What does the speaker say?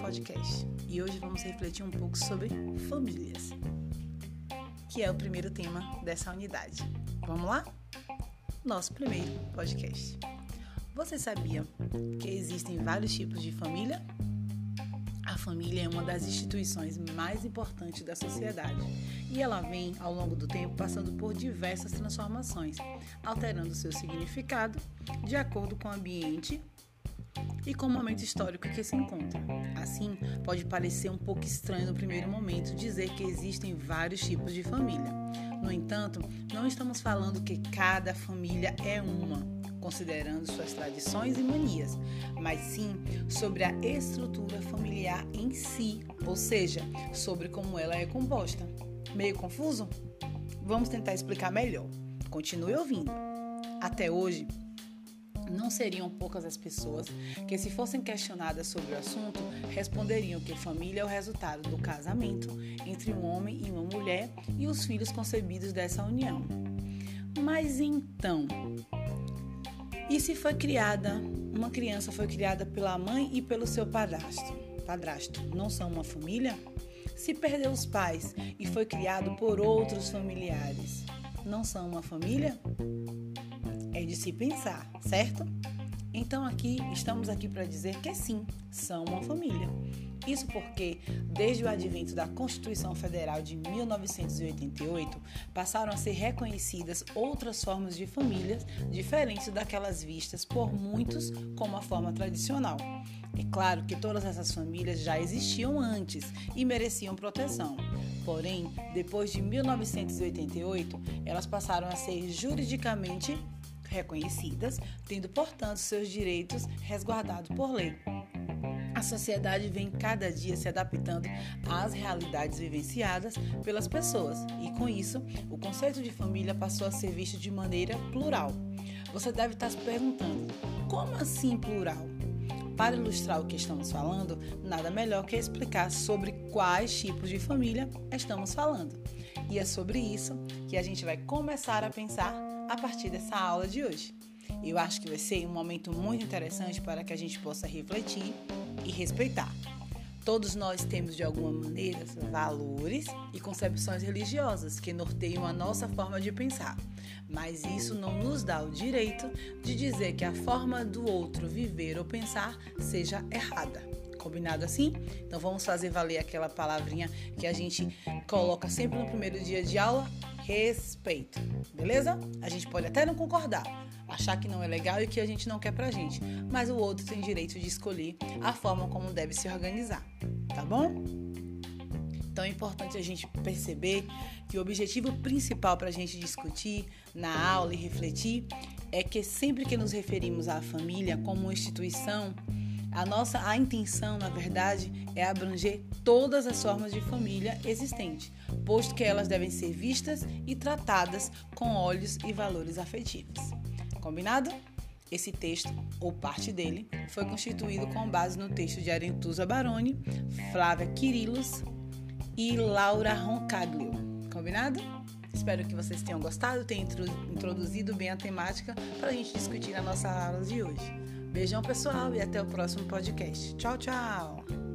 podcast e hoje vamos refletir um pouco sobre famílias, que é o primeiro tema dessa unidade. Vamos lá? Nosso primeiro podcast. Você sabia que existem vários tipos de família? A família é uma das instituições mais importantes da sociedade e ela vem, ao longo do tempo, passando por diversas transformações, alterando seu significado de acordo com o ambiente e com o momento histórico que se encontra. Assim, pode parecer um pouco estranho no primeiro momento dizer que existem vários tipos de família. No entanto, não estamos falando que cada família é uma, considerando suas tradições e manias, mas sim sobre a estrutura familiar em si, ou seja, sobre como ela é composta. Meio confuso? Vamos tentar explicar melhor. Continue ouvindo. Até hoje, não seriam poucas as pessoas que, se fossem questionadas sobre o assunto, responderiam que família é o resultado do casamento entre um homem e uma mulher e os filhos concebidos dessa união. Mas então, e se foi criada, uma criança foi criada pela mãe e pelo seu padrasto? Padrasto, não são uma família? Se perdeu os pais e foi criado por outros familiares, não são uma família? É de se pensar, certo? Então aqui estamos aqui para dizer que sim, são uma família. Isso porque, desde o advento da Constituição Federal de 1988, passaram a ser reconhecidas outras formas de famílias diferentes daquelas vistas por muitos como a forma tradicional. É claro que todas essas famílias já existiam antes e mereciam proteção. Porém, depois de 1988, elas passaram a ser juridicamente reconhecidas, tendo, portanto, seus direitos resguardados por lei. A sociedade vem cada dia se adaptando às realidades vivenciadas pelas pessoas e, com isso, o conceito de família passou a ser visto de maneira plural. Você deve estar se perguntando: como assim plural? Para ilustrar o que estamos falando, nada melhor que explicar sobre quais tipos de família estamos falando. E é sobre isso que a gente vai começar a pensar a partir dessa aula de hoje. Eu acho que vai ser um momento muito interessante para que a gente possa refletir e respeitar. Todos nós temos, de alguma maneira, valores e concepções religiosas que norteiam a nossa forma de pensar, mas isso não nos dá o direito de dizer que a forma do outro viver ou pensar seja errada. Combinado assim? Então vamos fazer valer aquela palavrinha que a gente coloca sempre no primeiro dia de aula: respeito. Beleza? A gente pode até não concordar, achar que não é legal e que a gente não quer pra gente, mas o outro tem direito de escolher a forma como deve se organizar, tá bom? Então é importante a gente perceber que o objetivo principal para a gente discutir na aula e refletir é que sempre que nos referimos à família como instituição, a nossa a intenção, na verdade, é abranger todas as formas de família existentes, posto que elas devem ser vistas e tratadas com olhos e valores afetivos. Combinado? Esse texto, ou parte dele, foi constituído com base no texto de Arentusa Baroni, Flávia Quirilos e Laura Roncaglio. Combinado? Espero que vocês tenham gostado, tenham introduzido bem a temática para a gente discutir na nossa aula de hoje. Beijão, pessoal, e até o próximo podcast. Tchau, tchau!